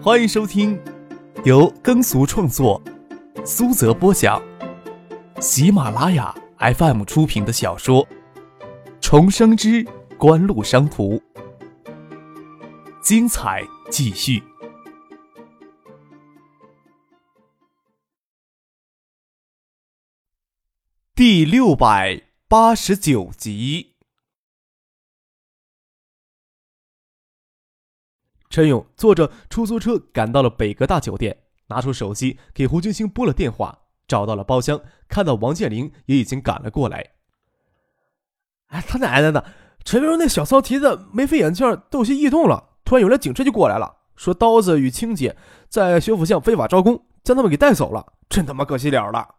欢迎收听由耕俗创作、苏泽播讲、喜马拉雅 FM 出品的小说《重生之官路商途》，精彩继续，第六百八十九集。陈勇坐着出租车赶到了北阁大酒店，拿出手机给胡军星拨了电话，找到了包厢，看到王建林也已经赶了过来。哎，他奶奶的！陈飞荣那小骚蹄子眉飞眼镜都有些异动了。突然有辆警车就过来了，说刀子与青姐在学府巷非法招工，将他们给带走了，真他妈可惜了了。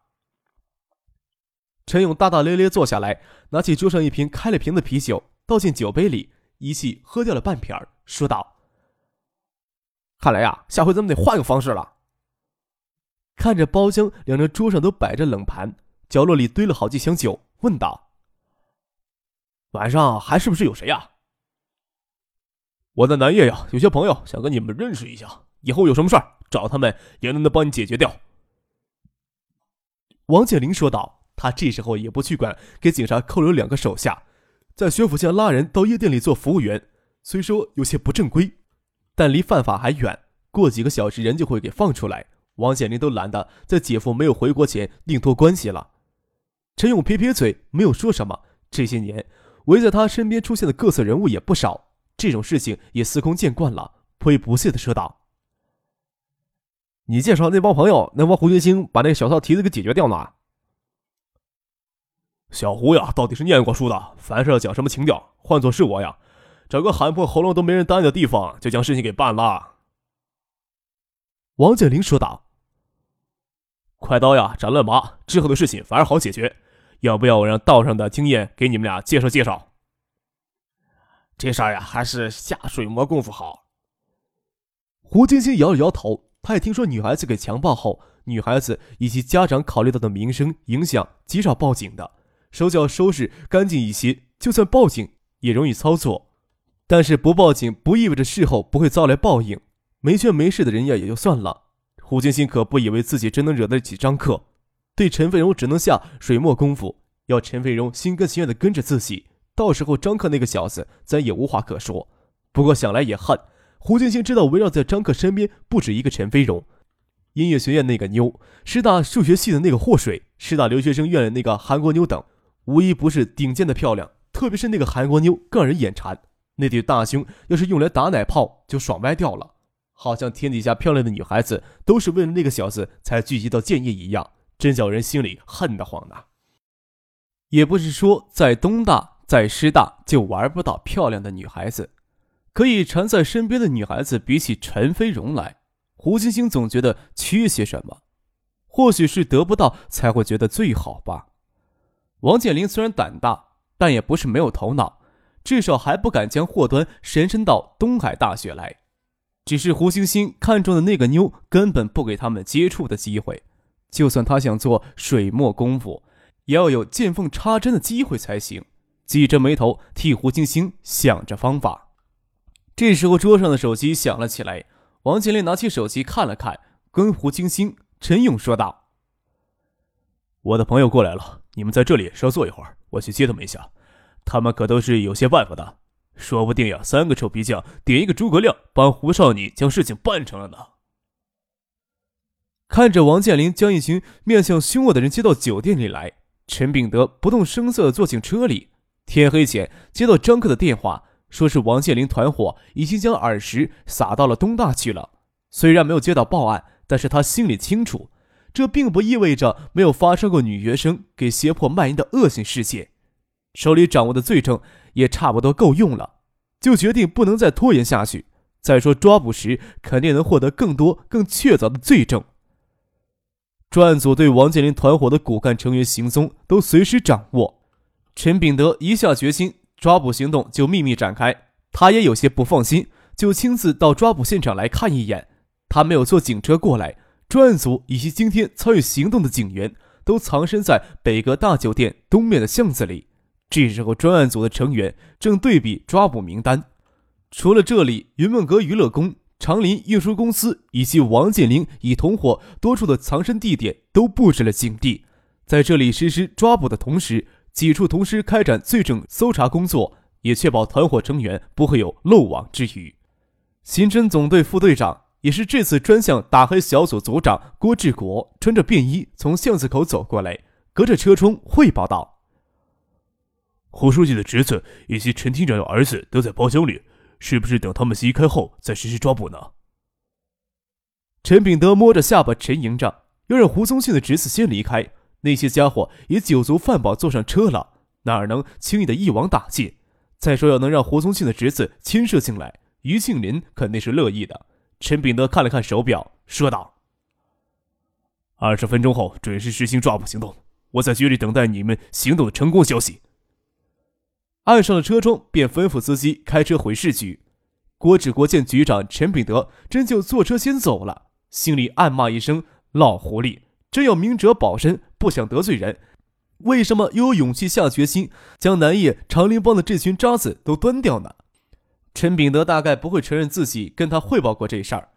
陈勇大大咧咧坐下来，拿起桌上一瓶开了瓶的啤酒，倒进酒杯里，一气喝掉了半瓶，说道。看来呀，下回咱们得换个方式了。看着包厢两张桌上都摆着冷盘，角落里堆了好几箱酒，问道：“晚上还是不是有谁呀？”我在南叶呀，有些朋友想跟你们认识一下，以后有什么事儿找他们也能能帮你解决掉。”王建林说道。他这时候也不去管给警察扣留两个手下，在学府巷拉人到夜店里做服务员，虽说有些不正规。但离犯法还远，过几个小时人就会给放出来。王显林都懒得在姐夫没有回国前另托关系了。陈勇撇撇嘴，没有说什么。这些年围在他身边出现的各色人物也不少，这种事情也司空见惯了，颇为不屑的说道：“你介绍那帮朋友能帮胡军星把那个小骚蹄子给解决掉呢？”小胡呀，到底是念过书的，凡事要讲什么情调。换做是我呀。找个喊破喉咙都没人答应的地方，就将事情给办了。王建林说道：“快刀呀，斩乱麻，之后的事情反而好解决。要不要我让道上的经验给你们俩介绍介绍？”这事儿呀，还是下水磨功夫好。胡晶晶摇了摇头，他也听说女孩子给强暴后，女孩子以及家长考虑到的名声影响，极少报警的，手脚收拾干净一些，就算报警也容易操作。但是不报警不意味着事后不会遭来报应，没权没势的人呀也就算了。胡金星可不以为自己真能惹得起张克，对陈飞荣只能下水墨功夫，要陈飞荣心甘情愿的跟着自己。到时候张克那个小子，咱也无话可说。不过想来也恨，胡金星知道围绕在张克身边不止一个陈飞荣，音乐学院那个妞，师大数学系的那个祸水，师大留学生院的那个韩国妞等，无一不是顶尖的漂亮。特别是那个韩国妞更让人眼馋。那对大胸要是用来打奶泡，就爽歪掉了。好像天底下漂亮的女孩子都是为了那个小子才聚集到建业一样，真叫人心里恨得慌呐。也不是说在东大、在师大就玩不到漂亮的女孩子，可以缠在身边的女孩子比起陈飞荣来，胡星星总觉得缺些什么。或许是得不到才会觉得最好吧。王健林虽然胆大，但也不是没有头脑。至少还不敢将祸端延伸到东海大学来，只是胡星星看中的那个妞根本不给他们接触的机会。就算他想做水墨功夫，也要有见缝插针的机会才行。挤着眉头替胡星星想着方法。这时候桌上的手机响了起来，王健林拿起手机看了看，跟胡星星、陈勇说道：“我的朋友过来了，你们在这里稍坐一会儿，我去接他们一下。”他们可都是有些办法的，说不定呀，三个臭皮匠点一个诸葛亮，帮胡少你将事情办成了呢。看着王健林将一群面相凶恶的人接到酒店里来，陈秉德不动声色地坐进车里。天黑前接到张克的电话，说是王健林团伙已经将耳石撒到了东大去了。虽然没有接到报案，但是他心里清楚，这并不意味着没有发生过女学生给胁迫卖淫的恶性事件。手里掌握的罪证也差不多够用了，就决定不能再拖延下去。再说抓捕时肯定能获得更多、更确凿的罪证。专案组对王健林团伙的骨干成员行踪都随时掌握。陈秉德一下决心，抓捕行动就秘密展开。他也有些不放心，就亲自到抓捕现场来看一眼。他没有坐警车过来，专案组以及今天参与行动的警员都藏身在北阁大酒店东面的巷子里。这时候，专案组的成员正对比抓捕名单。除了这里，云梦阁娱乐宫长林运输公司以及王建林以同伙多处的藏身地点都布置了警惕，在这里实施抓捕的同时，几处同时开展罪证搜查工作，也确保团伙成员不会有漏网之鱼。刑侦总队副队长也是这次专项打黑小组组长郭志国，穿着便衣从巷子口走过来，隔着车窗汇报道：“胡书记的侄子以及陈厅长的儿子都在包厢里。”是不是等他们离开后再实施抓捕呢？陈炳德摸着下巴沉吟着，要让胡宗庆的侄子先离开。那些家伙也酒足饭饱坐上车了，哪能轻易的一网打尽？再说，要能让胡宗庆的侄子牵涉进来，于庆林肯定是乐意的。陈炳德看了看手表，说道：“二十分钟后准时实行抓捕行动，我在局里等待你们行动的成功消息。”按上了车窗，便吩咐司机开车回市局。郭志国见局长陈炳德真就坐车先走了，心里暗骂一声：“老狐狸，真要明哲保身，不想得罪人，为什么又有勇气下决心将南叶长林帮的这群渣子都端掉呢？”陈炳德大概不会承认自己跟他汇报过这事儿。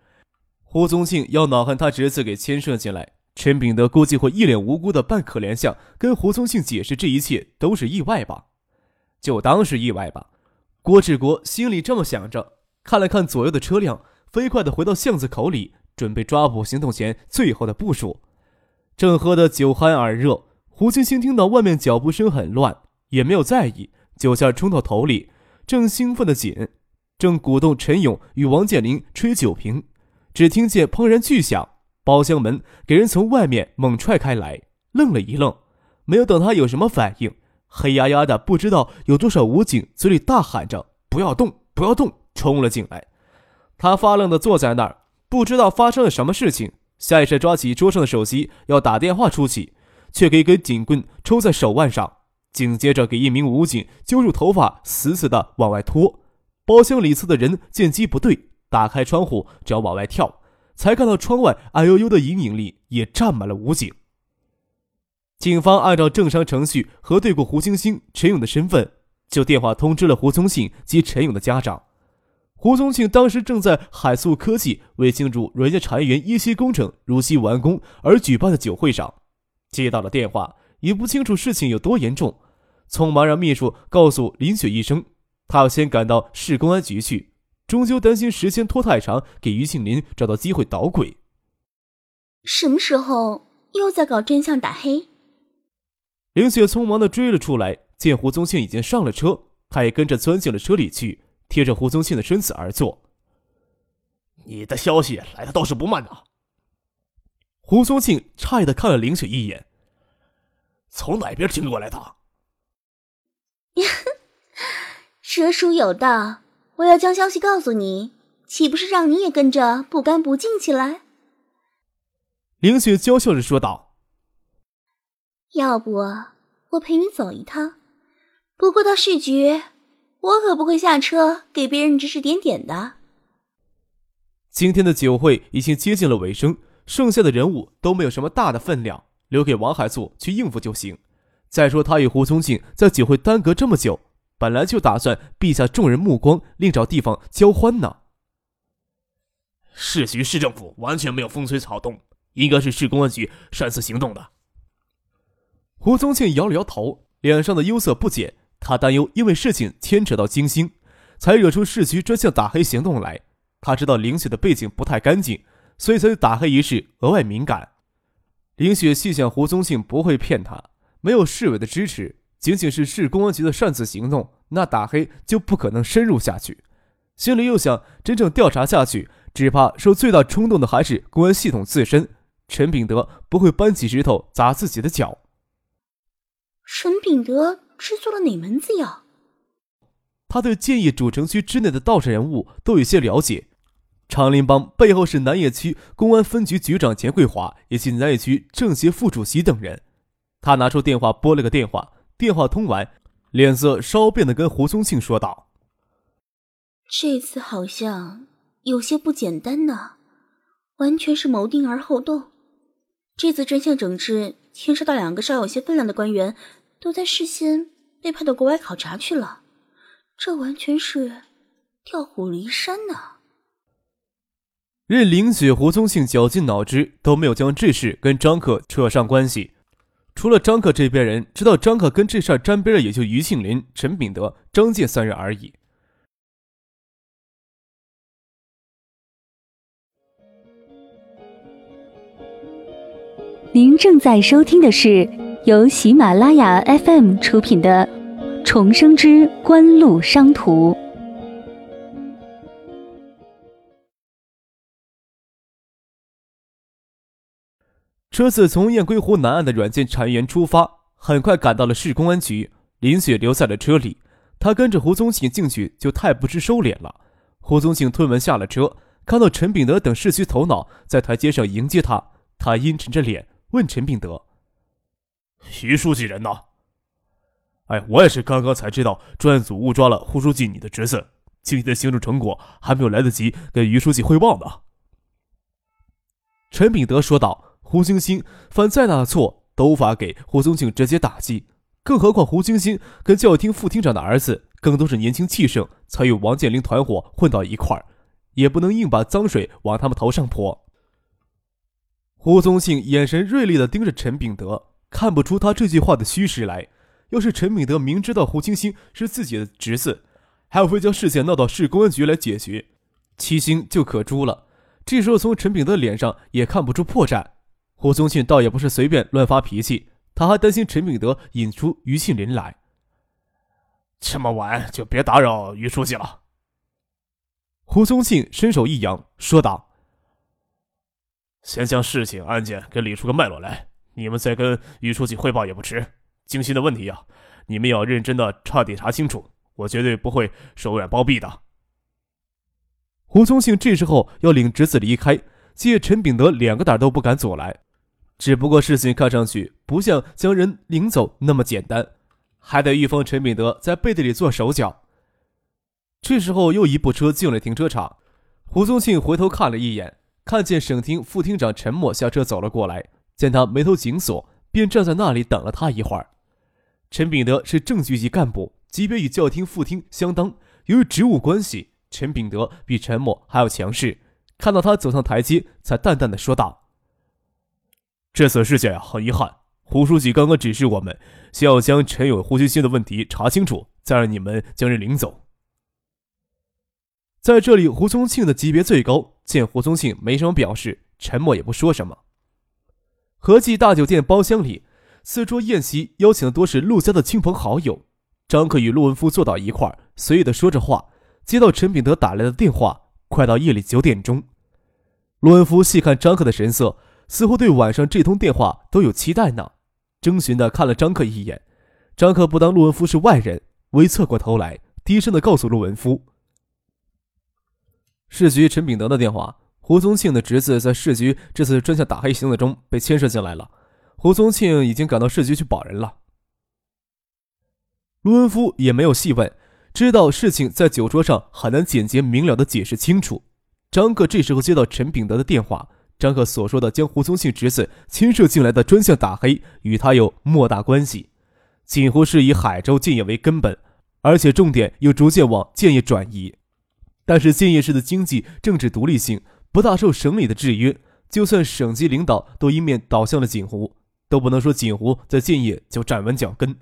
胡宗庆要恼恨他侄子给牵涉进来，陈炳德估计会一脸无辜的扮可怜相，跟胡宗庆解释这一切都是意外吧。就当是意外吧，郭志国心里这么想着，看了看左右的车辆，飞快地回到巷子口里，准备抓捕行动前最后的部署。正喝得酒酣耳热，胡青青听到外面脚步声很乱，也没有在意，酒劲冲到头里，正兴奋的紧，正鼓动陈勇与王建林吹酒瓶，只听见砰然巨响，包厢门给人从外面猛踹开来，愣了一愣，没有等他有什么反应。黑压压的，不知道有多少武警嘴里大喊着“不要动，不要动”，冲了进来。他发愣的坐在那儿，不知道发生了什么事情。下意识抓起桌上的手机要打电话出去，却给一根警棍抽在手腕上，紧接着给一名武警揪住头发，死死的往外拖。包厢里侧的人见机不对，打开窗户只要往外跳，才看到窗外矮悠悠的阴影里也站满了武警。警方按照正常程序核对过胡星星、陈勇的身份，就电话通知了胡宗庆及陈勇的家长。胡宗庆当时正在海素科技为庆祝人家茶园一期工程如期完工而举办的酒会上，接到了电话，也不清楚事情有多严重，匆忙让秘书告诉林雪一声，他要先赶到市公安局去，终究担心时间拖太长，给于庆林找到机会捣鬼。什么时候又在搞真相打黑？林雪匆忙的追了出来，见胡宗庆已经上了车，她也跟着钻进了车里去，贴着胡宗庆的身子而坐。你的消息来的倒是不慢呐。胡宗庆诧异的看了林雪一眼，从哪边听过来的？蛇鼠有道，我要将消息告诉你，岂不是让你也跟着不干不净起来？林雪娇笑着说道。要不我陪你走一趟？不过到市局，我可不会下车给别人指指点点的。今天的酒会已经接近了尾声，剩下的人物都没有什么大的分量，留给王海素去应付就行。再说他与胡宗庆在酒会耽搁这么久，本来就打算避下众人目光，另找地方交欢呢。市局市政府完全没有风吹草动，应该是市公安局擅自行动的。胡宗庆摇了摇头，脸上的忧色不减。他担忧，因为事情牵扯到金星，才惹出市局专项打黑行动来。他知道林雪的背景不太干净，所以才对打黑一事额外敏感。林雪细想，胡宗庆不会骗他，没有市委的支持，仅仅是市公安局的擅自行动，那打黑就不可能深入下去。心里又想，真正调查下去，只怕受最大冲动的还是公安系统自身。陈炳德不会搬起石头砸自己的脚。陈秉德制作了哪门子药？他对建业主城区之内的道士人物都有些了解。长林帮背后是南野区公安分局局长钱桂华以及南野区政协副主席等人。他拿出电话拨了个电话，电话通完，脸色稍变的跟胡宗庆说道：“这次好像有些不简单呢，完全是谋定而后动。这次真相整治。”牵涉到两个稍有些分量的官员，都在事先被派到国外考察去了，这完全是调虎离山呢。任林雪、胡宗庆绞尽脑汁都没有将这事跟张克扯上关系。除了张克这边人知道张克跟这事儿沾边的，也就于庆林、陈秉德、张健三人而已。您正在收听的是由喜马拉雅 FM 出品的《重生之官路商途》。车子从雁归湖南岸的软件产业园出发，很快赶到了市公安局。林雪留在了车里，她跟着胡宗庆进去就太不知收敛了。胡宗庆推门下了车，看到陈炳德等市区头脑在台阶上迎接他，他阴沉着脸问陈炳德：“徐书记人呢？”“哎，我也是刚刚才知道专案组误抓了胡书记你的侄子，今天的行动成果还没有来得及跟于书记汇报呢。”陈炳德说道。胡星星犯再大的错都无法给胡宗庆直接打击，更何况胡星星跟教厅副厅长的儿子更都是年轻气盛，才与王建林团伙混到一块儿，也不能硬把脏水往他们头上泼。胡宗庆眼神锐利的盯着陈炳德，看不出他这句话的虚实来。要是陈炳德明知道胡星星是自己的侄子，还会将事件闹到市公安局来解决，七星就可诛了。这时候从陈炳德脸上也看不出破绽。胡宗庆倒也不是随便乱发脾气，他还担心陈炳德引出于庆林来。这么晚就别打扰于书记了。胡宗庆伸手一扬，说道：“先将事情案件给理出个脉络来，你们再跟于书记汇报也不迟。精心的问题呀，你们要认真的彻底查清楚，我绝对不会手软包庇的。”胡宗庆这时候要领侄子离开，借陈炳德两个胆都不敢走来。只不过事情看上去不像将人领走那么简单，还得预防陈炳德在背地里做手脚。这时候又一部车进了停车场，胡宗庆回头看了一眼，看见省厅副厅长陈默下车走了过来，见他眉头紧锁，便站在那里等了他一会儿。陈炳德是正局级干部，级别与教厅副厅相当，由于职务关系，陈炳德比陈默还要强势。看到他走上台阶，才淡淡的说道。这次事件，很遗憾，胡书记刚刚指示我们，先要将陈勇、胡星星的问题查清楚，再让你们将人领走。在这里，胡宗庆的级别最高，见胡宗庆没什么表示，陈默也不说什么。和记大酒店包厢里，四桌宴席邀请的多是陆家的亲朋好友。张克与陆文夫坐到一块儿，随意的说着话，接到陈炳德打来的电话。快到夜里九点钟，陆文夫细看张克的神色。似乎对晚上这通电话都有期待呢，征询的看了张克一眼，张克不当陆文夫是外人，微侧过头来，低声的告诉陆文夫：“市局陈炳德的电话，胡宗庆的侄子在市局这次专项打黑行动中被牵涉进来了，胡宗庆已经赶到市局去保人了。”卢文夫也没有细问，知道事情在酒桌上很难简洁明了的解释清楚。张克这时候接到陈炳德的电话。张克所说的将胡宗庆侄子牵涉进来的专项打黑，与他有莫大关系，近乎是以海州建业为根本，而且重点又逐渐往建业转移。但是建业市的经济政治独立性不大受省里的制约，就算省级领导都一面倒向了锦湖，都不能说锦湖在建业就站稳脚跟。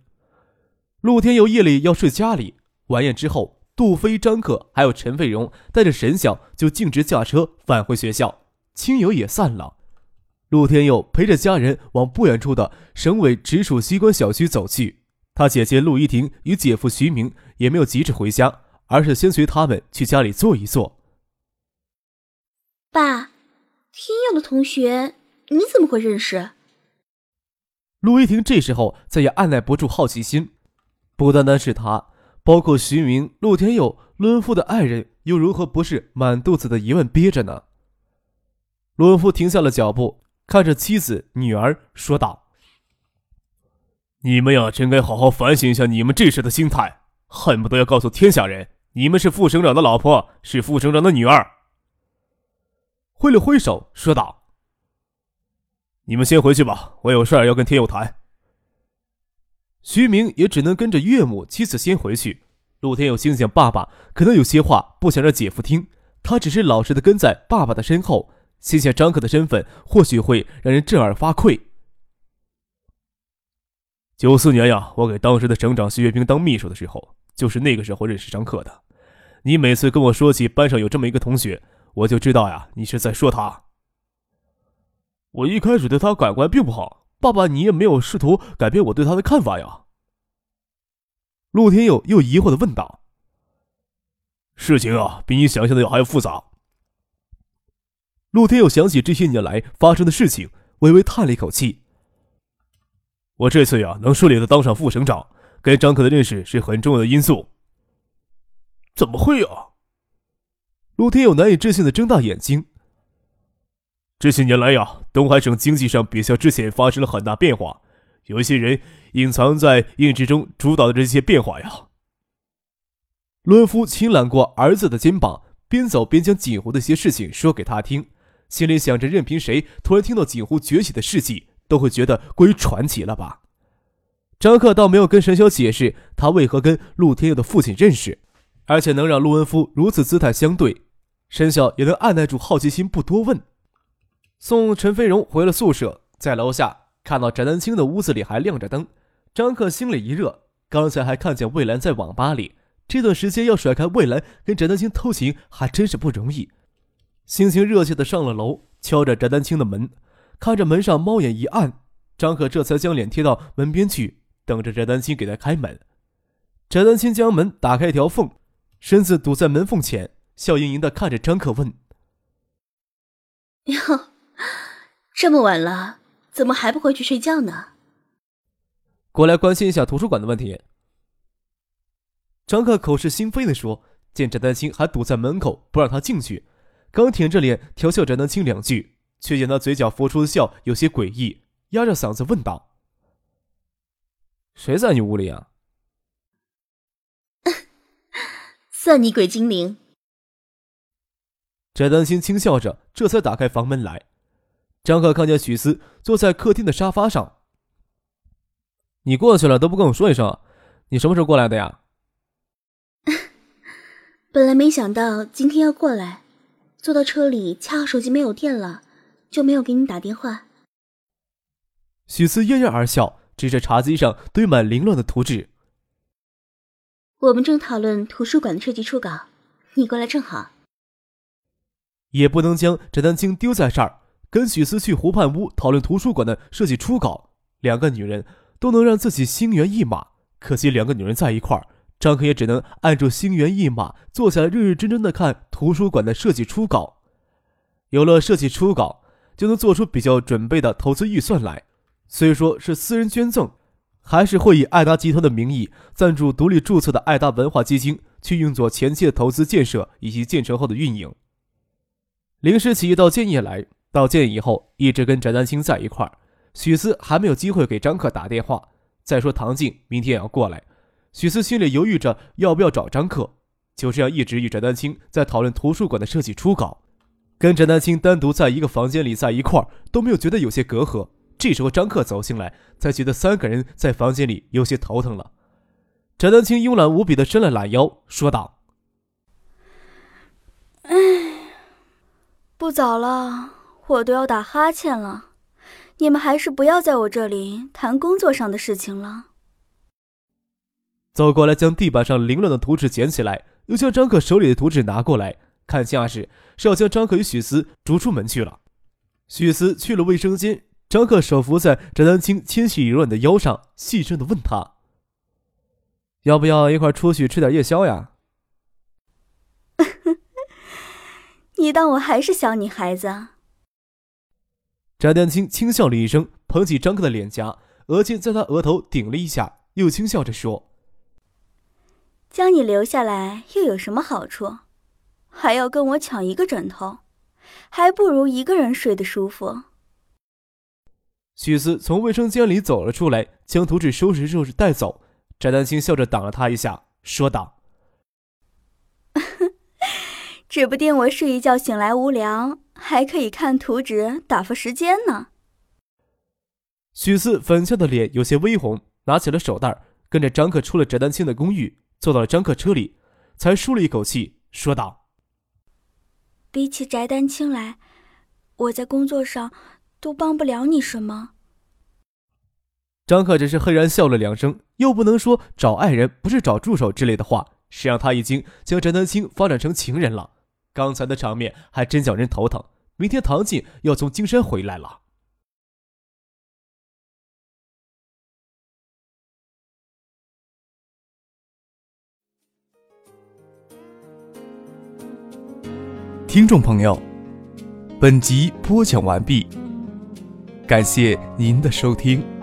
陆天佑夜里要睡家里，晚宴之后，杜飞、张克还有陈费荣带着沈晓就径直驾车返回学校。亲友也散了，陆天佑陪着家人往不远处的省委直属机关小区走去。他姐姐陆依婷与姐夫徐明也没有急着回家，而是先随他们去家里坐一坐。爸，天佑的同学你怎么会认识？陆一婷这时候再也按耐不住好奇心，不单单是他，包括徐明、陆天佑、陆文夫的爱人，又如何不是满肚子的疑问憋着呢？陆文夫停下了脚步，看着妻子、女儿，说道：“你们呀，真该好好反省一下你们这时的心态，恨不得要告诉天下人，你们是副省长的老婆，是副省长的女儿。”挥了挥手，说道：“你们先回去吧，我有事儿要跟天佑谈。”徐明也只能跟着岳母、妻子先回去。陆天佑心想：爸爸可能有些话不想让姐夫听，他只是老实的跟在爸爸的身后，心想张克的身份或许会让人震耳发聩。九四年呀，我给当时的省长徐月兵当秘书的时候，就是那个时候认识张克的。你每次跟我说起班上有这么一个同学，我就知道呀，你是在说他。我一开始对他感官并不好，爸爸，你也没有试图改变我对他的看法呀。陆天佑又疑惑的问道：“事情啊，比你想象的要还要复杂。”陆天佑想起这些年来发生的事情，微微叹了一口气。我这次呀，能顺利的当上副省长，跟张克的认识是很重要的因素。怎么会啊？陆天佑难以置信的睁大眼睛。这些年来呀，东海省经济上比较之前发生了很大变化，有一些人隐藏在印制中主导的这些变化呀。陆文夫轻揽过儿子的肩膀，边走边将锦湖的一些事情说给他听，心里想着，任凭谁突然听到锦湖崛起的事迹。都会觉得过于传奇了吧？张克倒没有跟沈晓解释他为何跟陆天佑的父亲认识，而且能让陆文夫如此姿态相对，沈晓也能按耐住好奇心不多问。送陈飞荣回了宿舍，在楼下看到翟丹青的屋子里还亮着灯，张克心里一热。刚才还看见魏兰在网吧里，这段时间要甩开魏兰跟翟丹青偷情还真是不容易。心情热切的上了楼，敲着翟丹青的门。看着门上猫眼一暗，张可这才将脸贴到门边去，等着翟丹青给他开门。翟丹青将门打开一条缝，身子堵在门缝前，笑盈盈的看着张可问：“哟，这么晚了，怎么还不回去睡觉呢？”过来关心一下图书馆的问题。张克口是心非的说，见翟丹青还堵在门口不让他进去，刚舔着脸调笑翟丹青两句。却见他嘴角浮出的笑有些诡异，压着嗓子问道：“谁在你屋里啊？”“ 算你鬼精灵。”翟丹心轻笑着，这才打开房门来。张克看见许思坐在客厅的沙发上，“你过去了都不跟我说一声，你什么时候过来的呀？”“ 本来没想到今天要过来，坐到车里恰好手机没有电了。”就没有给你打电话。许思嫣然而笑，指着茶几上堆满凌乱的图纸。我们正讨论图书馆的设计初稿，你过来正好。也不能将翟丹青丢在这儿，跟许思去湖畔屋讨论图书馆的设计初稿。两个女人都能让自己心猿意马，可惜两个女人在一块儿，张可也只能按住心猿意马，坐下来认认真真的看图书馆的设计初稿。有了设计初稿。就能做出比较准备的投资预算来。虽说是私人捐赠，还是会以爱达集团的名义赞助独立注册的爱达文化基金去运作前期的投资建设以及建成后的运营。临时起意到建业来，到建以后一直跟翟丹青在一块儿。许思还没有机会给张克打电话。再说唐静明天也要过来，许思心里犹豫着要不要找张克。就这样一直与翟丹青在讨论图书馆的设计初稿。跟翟丹青单独在一个房间里在一块儿都没有觉得有些隔阂，这时候张克走进来，才觉得三个人在房间里有些头疼了。翟丹青慵懒无比的伸了懒腰，说道：“哎，不早了，我都要打哈欠了，你们还是不要在我这里谈工作上的事情了。”走过来，将地板上凌乱的图纸捡起来，又将张克手里的图纸拿过来。看架势是要将张可与许思逐出门去了。许思去了卫生间，张克手扶在翟丹青纤细柔软的腰上，细声的问他：“要不要一块出去吃点夜宵呀？”你当我还是小女孩子？翟丹青轻笑了一声，捧起张克的脸颊，额尖在他额头顶了一下，又轻笑着说：“将你留下来又有什么好处？”还要跟我抢一个枕头，还不如一个人睡得舒服。许思从卫生间里走了出来，将图纸收拾收拾带走。翟丹青笑着挡了他一下，说道：“指不定我睡一觉醒来无聊，还可以看图纸打发时间呢。”许四粉俏的脸有些微红，拿起了手袋，跟着张克出了翟丹青的公寓，坐到了张克车里，才舒了一口气，说道。比起翟丹青来，我在工作上都帮不了你什么。张克只是嘿然笑了两声，又不能说找爱人不是找助手之类的话。实际上他已经将翟丹青发展成情人了。刚才的场面还真叫人头疼。明天唐静要从金山回来了。听众朋友，本集播讲完毕，感谢您的收听。